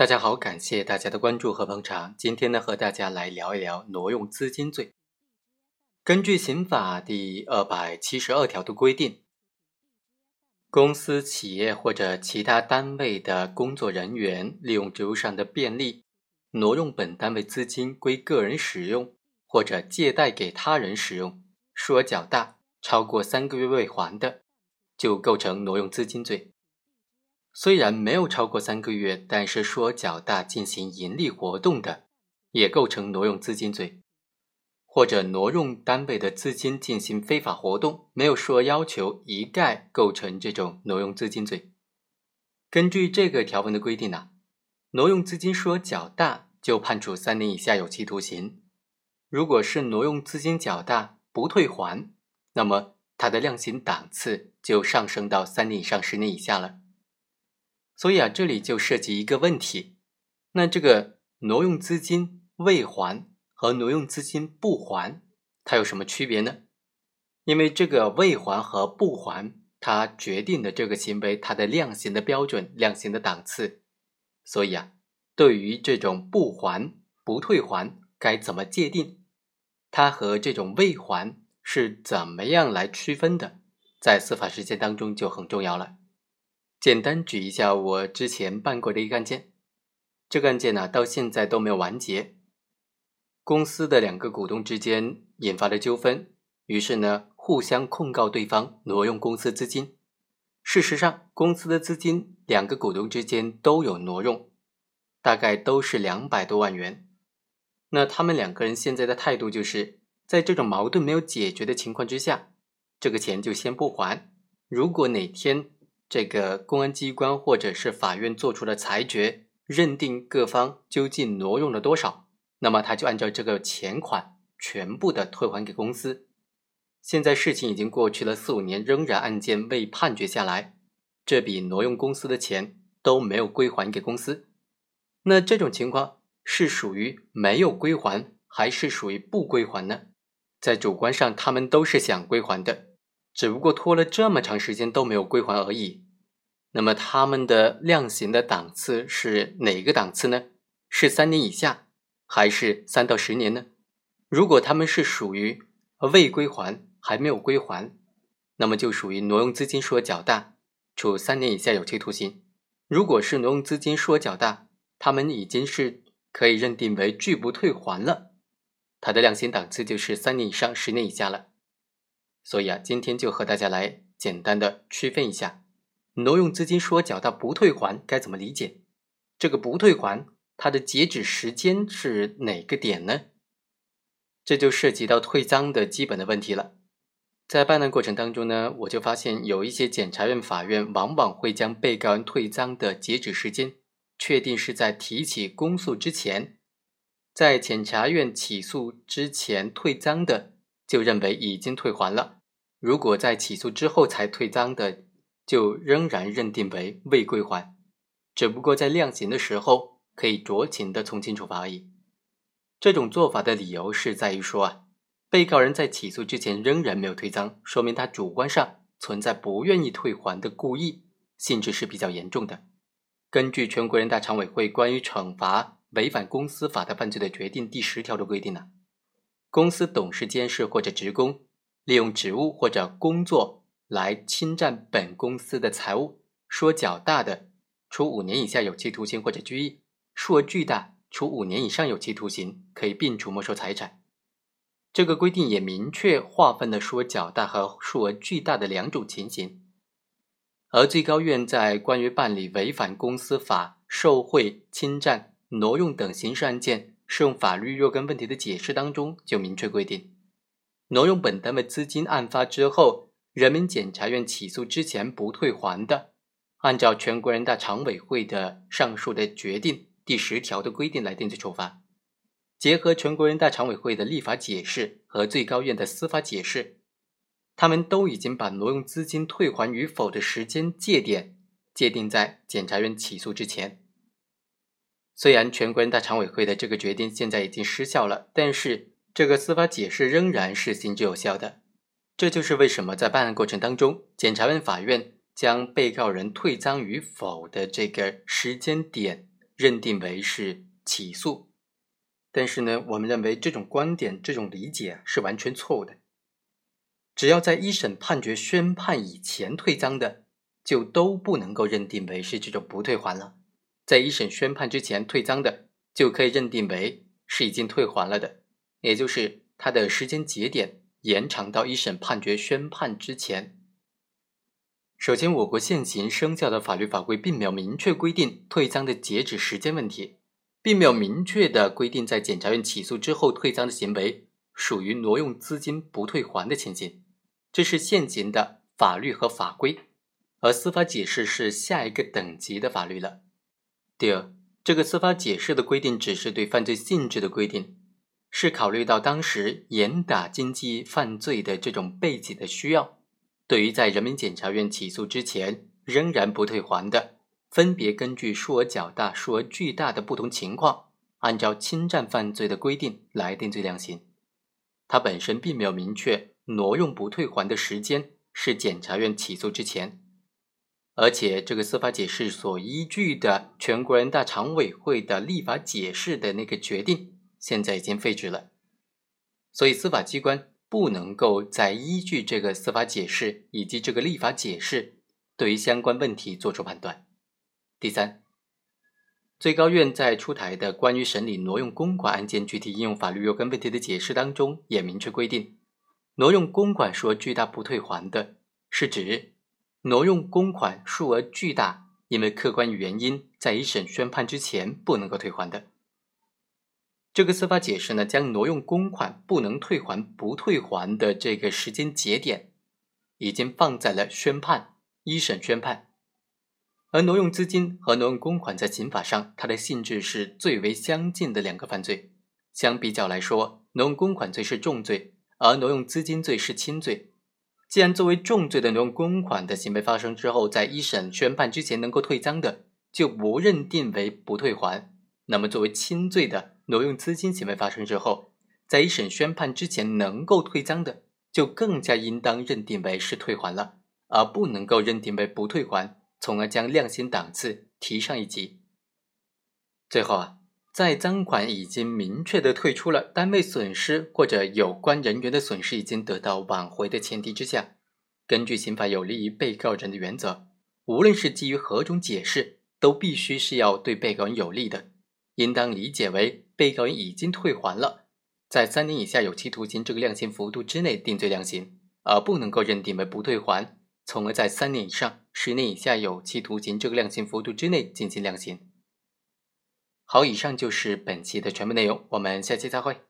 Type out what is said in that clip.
大家好，感谢大家的关注和捧场。今天呢，和大家来聊一聊挪用资金罪。根据刑法第二百七十二条的规定，公司、企业或者其他单位的工作人员利用职务上的便利，挪用本单位资金归个人使用，或者借贷给他人使用，数额较大，超过三个月未还的，就构成挪用资金罪。虽然没有超过三个月，但是数额较大，进行盈利活动的，也构成挪用资金罪；或者挪用单位的资金进行非法活动，没有数额要求，一概构成这种挪用资金罪。根据这个条文的规定呢，挪用资金数额较大，就判处三年以下有期徒刑；如果是挪用资金较大不退还，那么它的量刑档次就上升到三年以上十年以下了。所以啊，这里就涉及一个问题，那这个挪用资金未还和挪用资金不还，它有什么区别呢？因为这个未还和不还，它决定的这个行为它的量刑的标准、量刑的档次。所以啊，对于这种不还不退还该怎么界定，它和这种未还是怎么样来区分的，在司法实践当中就很重要了。简单举一下我之前办过的一个案件，这个案件呢到现在都没有完结。公司的两个股东之间引发了纠纷，于是呢互相控告对方挪用公司资金。事实上，公司的资金两个股东之间都有挪用，大概都是两百多万元。那他们两个人现在的态度就是在这种矛盾没有解决的情况之下，这个钱就先不还。如果哪天，这个公安机关或者是法院做出的裁决，认定各方究竟挪用了多少，那么他就按照这个钱款全部的退还给公司。现在事情已经过去了四五年，仍然案件未判决下来，这笔挪用公司的钱都没有归还给公司。那这种情况是属于没有归还，还是属于不归还呢？在主观上，他们都是想归还的。只不过拖了这么长时间都没有归还而已。那么他们的量刑的档次是哪个档次呢？是三年以下，还是三到十年呢？如果他们是属于未归还，还没有归还，那么就属于挪用资金数额较大，处三年以下有期徒刑。如果是挪用资金数额较大，他们已经是可以认定为拒不退还了，他的量刑档次就是三年以上十年以下了。所以啊，今天就和大家来简单的区分一下，挪用资金说缴到不退还该怎么理解？这个不退还，它的截止时间是哪个点呢？这就涉及到退赃的基本的问题了。在办案过程当中呢，我就发现有一些检察院、法院往往会将被告人退赃的截止时间确定是在提起公诉之前，在检察院起诉之前退赃的。就认为已经退还了，如果在起诉之后才退赃的，就仍然认定为未归还，只不过在量刑的时候可以酌情的从轻处罚而已。这种做法的理由是在于说啊，被告人在起诉之前仍然没有退赃，说明他主观上存在不愿意退还的故意，性质是比较严重的。根据全国人大常委会关于惩罚违反公司法的犯罪的决定第十条的规定呢。公司董事、监事或者职工利用职务或者工作来侵占本公司的财物，数额较大的，处五年以下有期徒刑或者拘役；数额巨大，处五年以上有期徒刑，可以并处没收财产。这个规定也明确划分了数额较大和数额巨大的两种情形。而最高院在关于办理违反公司法、受贿、侵占、挪用等刑事案件。适用法律若干问题的解释当中就明确规定，挪用本单位资金案发之后，人民检察院起诉之前不退还的，按照全国人大常委会的上述的决定第十条的规定来定罪处罚。结合全国人大常委会的立法解释和最高院的司法解释，他们都已经把挪用资金退还与否的时间界点界定在检察院起诉之前。虽然全国人大常委会的这个决定现在已经失效了，但是这个司法解释仍然是行之有效的。这就是为什么在办案过程当中，检察院、法院将被告人退赃与否的这个时间点认定为是起诉。但是呢，我们认为这种观点、这种理解是完全错误的。只要在一审判决宣判以前退赃的，就都不能够认定为是这种不退还了。在一审宣判之前退赃的，就可以认定为是已经退还了的，也就是它的时间节点延长到一审判决宣判之前。首先，我国现行生效的法律法规并没有明确规定退赃的截止时间问题。并没有明确的规定，在检察院起诉之后退赃的行为属于挪用资金不退还的情形，这是现行的法律和法规，而司法解释是下一个等级的法律了。第二，这个司法解释的规定只是对犯罪性质的规定，是考虑到当时严打经济犯罪的这种背景的需要，对于在人民检察院起诉之前仍然不退还的。分别根据数额较大、数额巨大的不同情况，按照侵占犯罪的规定来定罪量刑。它本身并没有明确挪用不退还的时间是检察院起诉之前，而且这个司法解释所依据的全国人大常委会的立法解释的那个决定，现在已经废止了。所以司法机关不能够再依据这个司法解释以及这个立法解释，对于相关问题作出判断。第三，最高院在出台的关于审理挪用公款案件具体应用法律若干问题的解释当中，也明确规定，挪用公款数额巨大不退还的，是指挪用公款数额巨大，因为客观原因在一审宣判之前不能够退还的。这个司法解释呢，将挪用公款不能退还不退还的这个时间节点，已经放在了宣判一审宣判。而挪用资金和挪用公款在刑法上，它的性质是最为相近的两个犯罪。相比较来说，挪用公款罪是重罪，而挪用资金罪是轻罪。既然作为重罪的挪用公款的行为发生之后，在一审宣判之前能够退赃的，就不认定为不退还；那么作为轻罪的挪用资金行为发生之后，在一审宣判之前能够退赃的，就更加应当认定为是退还了，而不能够认定为不退还。从而将量刑档次提上一级。最后啊，在赃款已经明确的退出了，单位损失或者有关人员的损失已经得到挽回的前提之下，根据刑法有利于被告人的原则，无论是基于何种解释，都必须是要对被告人有利的，应当理解为被告人已经退还了，在三年以下有期徒刑这个量刑幅度之内定罪量刑，而不能够认定为不退还。从而在三年以上十年以下有期徒刑这个量刑幅度之内进行量刑。好，以上就是本期的全部内容，我们下期再会。